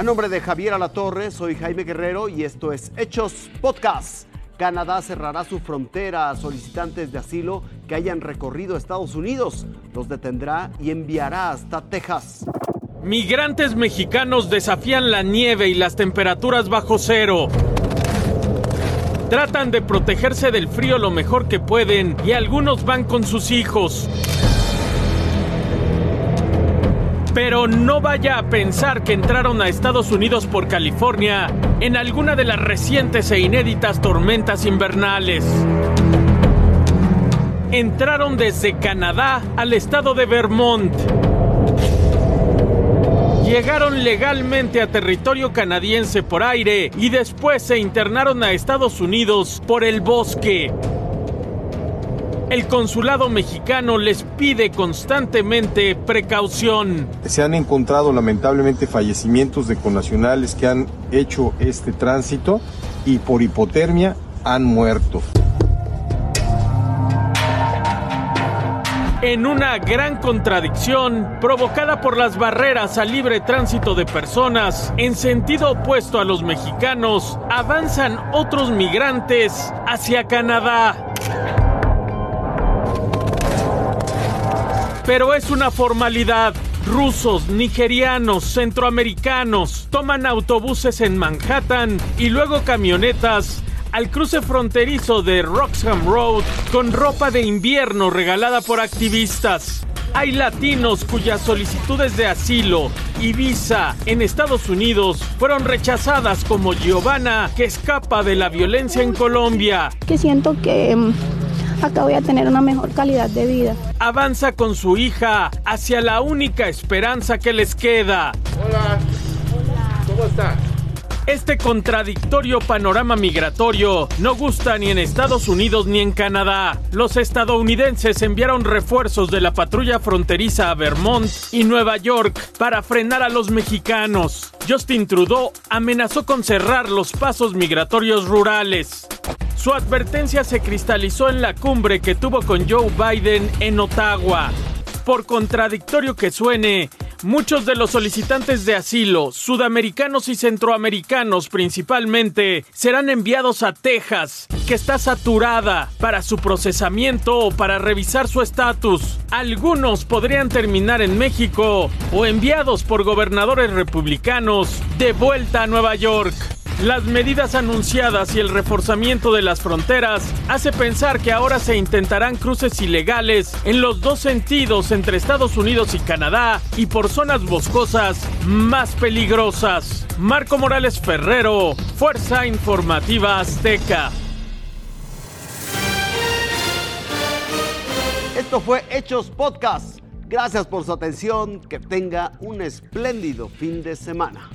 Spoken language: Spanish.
A nombre de Javier Alatorre, soy Jaime Guerrero y esto es Hechos Podcast. Canadá cerrará su frontera a solicitantes de asilo que hayan recorrido Estados Unidos. Los detendrá y enviará hasta Texas. Migrantes mexicanos desafían la nieve y las temperaturas bajo cero. Tratan de protegerse del frío lo mejor que pueden y algunos van con sus hijos. Pero no vaya a pensar que entraron a Estados Unidos por California en alguna de las recientes e inéditas tormentas invernales. Entraron desde Canadá al estado de Vermont. Llegaron legalmente a territorio canadiense por aire y después se internaron a Estados Unidos por el bosque. El consulado mexicano les pide constantemente precaución. Se han encontrado lamentablemente fallecimientos de connacionales que han hecho este tránsito y por hipotermia han muerto. En una gran contradicción provocada por las barreras al libre tránsito de personas en sentido opuesto a los mexicanos, avanzan otros migrantes hacia Canadá. Pero es una formalidad. Rusos, nigerianos, centroamericanos toman autobuses en Manhattan y luego camionetas al cruce fronterizo de Roxham Road con ropa de invierno regalada por activistas. Hay latinos cuyas solicitudes de asilo y visa en Estados Unidos fueron rechazadas como Giovanna, que escapa de la violencia en Colombia. Que siento que mm, acá voy a tener una mejor calidad de vida. Avanza con su hija hacia la única esperanza que les queda. Hola. ¿Cómo está? Este contradictorio panorama migratorio no gusta ni en Estados Unidos ni en Canadá. Los estadounidenses enviaron refuerzos de la patrulla fronteriza a Vermont y Nueva York para frenar a los mexicanos. Justin Trudeau amenazó con cerrar los pasos migratorios rurales. Su advertencia se cristalizó en la cumbre que tuvo con Joe Biden en Ottawa. Por contradictorio que suene, muchos de los solicitantes de asilo, sudamericanos y centroamericanos principalmente, serán enviados a Texas, que está saturada para su procesamiento o para revisar su estatus. Algunos podrían terminar en México o enviados por gobernadores republicanos de vuelta a Nueva York. Las medidas anunciadas y el reforzamiento de las fronteras hace pensar que ahora se intentarán cruces ilegales en los dos sentidos entre Estados Unidos y Canadá y por zonas boscosas más peligrosas. Marco Morales Ferrero, Fuerza Informativa Azteca. Esto fue Hechos Podcast. Gracias por su atención. Que tenga un espléndido fin de semana.